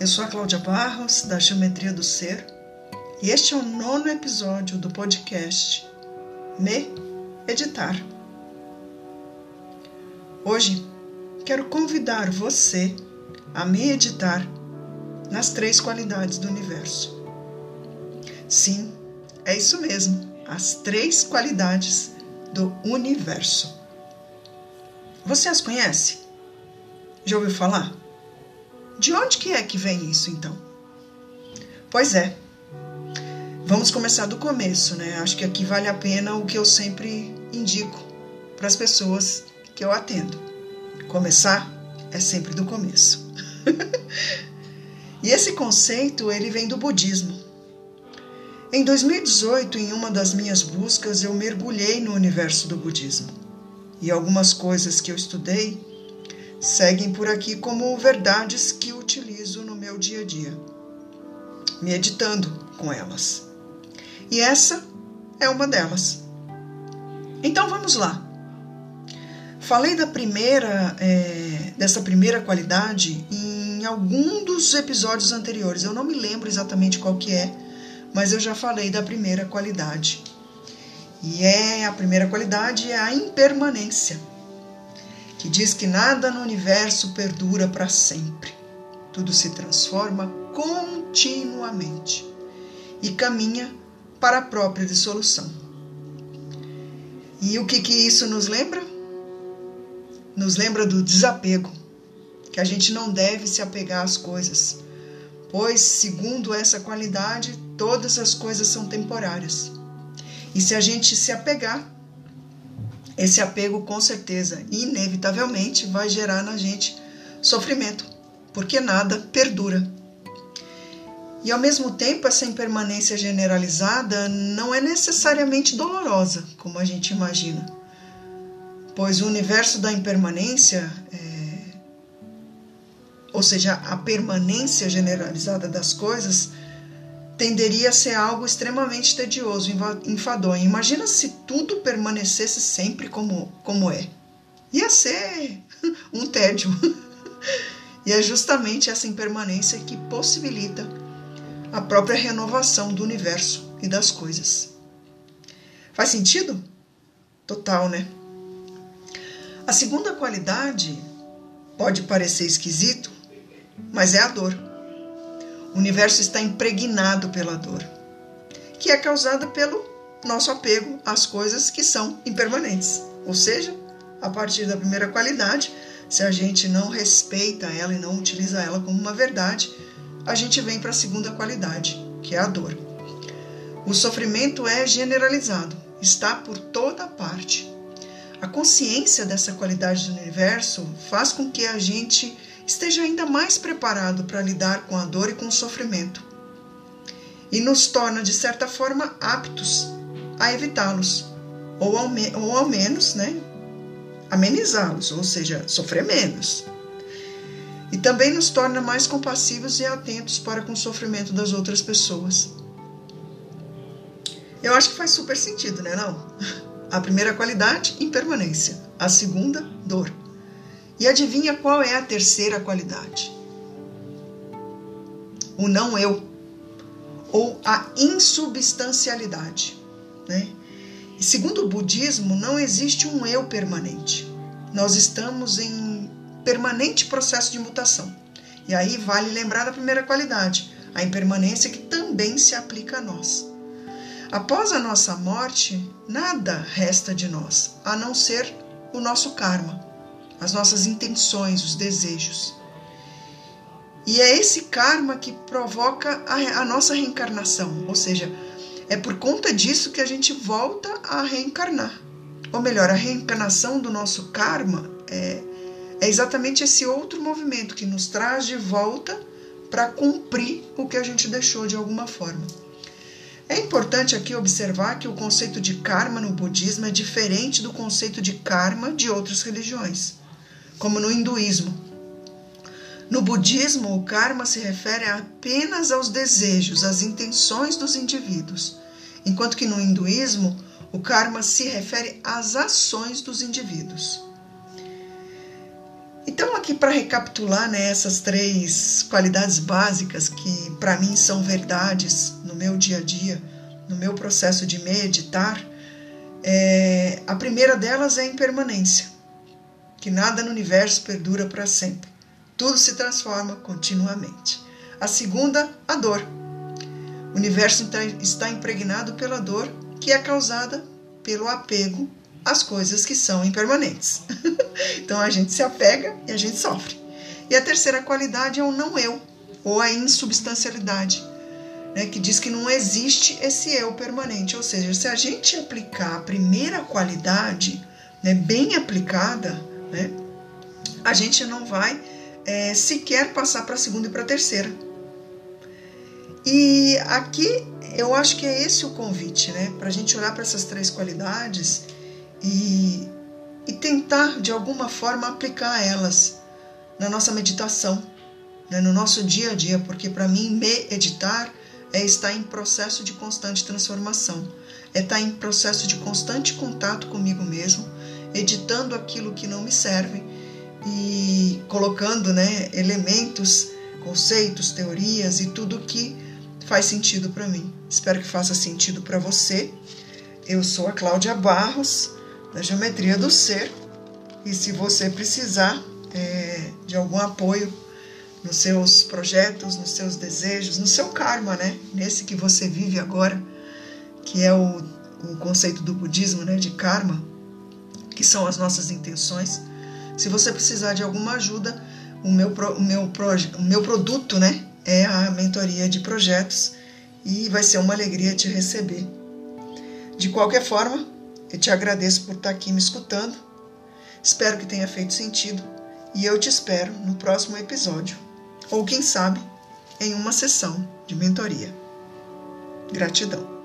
Eu sou a Cláudia Barros, da Geometria do Ser, e este é o nono episódio do podcast Me Editar. Hoje quero convidar você a me editar nas três qualidades do universo. Sim, é isso mesmo, as três qualidades do universo. Você as conhece? Já ouviu falar? De onde que é que vem isso então? Pois é. Vamos começar do começo, né? Acho que aqui vale a pena o que eu sempre indico para as pessoas que eu atendo. Começar é sempre do começo. e esse conceito, ele vem do budismo. Em 2018, em uma das minhas buscas, eu mergulhei no universo do budismo. E algumas coisas que eu estudei seguem por aqui como verdades que utilizo no meu dia a dia, meditando com elas. E essa é uma delas. Então vamos lá. Falei da primeira, é, dessa primeira qualidade em algum dos episódios anteriores. Eu não me lembro exatamente qual que é, mas eu já falei da primeira qualidade. E é a primeira qualidade é a impermanência que diz que nada no universo perdura para sempre. Tudo se transforma continuamente e caminha para a própria dissolução. E o que, que isso nos lembra? Nos lembra do desapego, que a gente não deve se apegar às coisas, pois, segundo essa qualidade, todas as coisas são temporárias. E se a gente se apegar, esse apego, com certeza, inevitavelmente, vai gerar na gente sofrimento, porque nada perdura. E ao mesmo tempo, essa impermanência generalizada não é necessariamente dolorosa, como a gente imagina, pois o universo da impermanência, é... ou seja, a permanência generalizada das coisas, tenderia a ser algo extremamente tedioso, enfadonho. Imagina se tudo permanecesse sempre como, como é. Ia ser um tédio. E é justamente essa impermanência que possibilita a própria renovação do universo e das coisas. Faz sentido? Total, né? A segunda qualidade pode parecer esquisito, mas é a dor. O universo está impregnado pela dor, que é causada pelo nosso apego às coisas que são impermanentes. Ou seja, a partir da primeira qualidade, se a gente não respeita ela e não utiliza ela como uma verdade, a gente vem para a segunda qualidade, que é a dor. O sofrimento é generalizado, está por toda parte. A consciência dessa qualidade do universo faz com que a gente esteja ainda mais preparado para lidar com a dor e com o sofrimento. E nos torna, de certa forma, aptos a evitá-los, ou, ao ou ao menos né, amenizá-los, ou seja, sofrer menos. E também nos torna mais compassivos e atentos para com o sofrimento das outras pessoas. Eu acho que faz super sentido, né? Não? A primeira qualidade, impermanência. A segunda, dor. E adivinha qual é a terceira qualidade? O não eu, ou a insubstancialidade. Né? E segundo o budismo, não existe um eu permanente. Nós estamos em permanente processo de mutação. E aí vale lembrar da primeira qualidade, a impermanência que também se aplica a nós. Após a nossa morte, nada resta de nós, a não ser o nosso karma as nossas intenções, os desejos. E é esse karma que provoca a, a, nossa reencarnação, ou seja, é por conta disso que a gente volta a reencarnar. Ou melhor, a reencarnação do nosso karma é, é exatamente esse outro movimento que nos traz de volta para cumprir o que a gente deixou de alguma forma. É importante aqui observar que o conceito de karma no budismo é diferente do conceito de karma de outras religiões como no hinduísmo. No budismo, o karma se refere apenas aos desejos, às intenções dos indivíduos, enquanto que no hinduísmo, o karma se refere às ações dos indivíduos. Então, aqui para recapitular né, essas três qualidades básicas que para mim são verdades no meu dia a dia, no meu processo de meditar, é, a primeira delas é a impermanência, que nada no universo perdura para sempre, tudo se transforma continuamente. A segunda, a dor. O universo está impregnado pela dor que é causada pelo apego às coisas que são impermanentes. então a gente se apega e a gente sofre. E a terceira qualidade é o não eu, ou a insubstancialidade, né, que diz que não existe esse eu permanente. Ou seja, se a gente aplicar a primeira qualidade né, bem aplicada, né, a gente não vai é, sequer passar para a segunda e para a terceira. E aqui eu acho que é esse o convite, né? Para a gente olhar para essas três qualidades e, e tentar de alguma forma aplicar elas na nossa meditação, né? no nosso dia a dia, porque para mim meditar é estar em processo de constante transformação, é estar em processo de constante contato comigo mesmo, editando aquilo que não me serve e colocando né, elementos, conceitos, teorias e tudo que faz sentido para mim. Espero que faça sentido para você. Eu sou a Cláudia Barros, da Geometria do Ser, e se você precisar é, de algum apoio nos seus projetos, nos seus desejos, no seu karma, né? Nesse que você vive agora, que é o, o conceito do budismo, né? De karma, que são as nossas intenções. Se você precisar de alguma ajuda, o meu, o meu, o meu produto, né? É a mentoria de projetos e vai ser uma alegria te receber. De qualquer forma, eu te agradeço por estar aqui me escutando. Espero que tenha feito sentido e eu te espero no próximo episódio ou quem sabe em uma sessão de mentoria. Gratidão.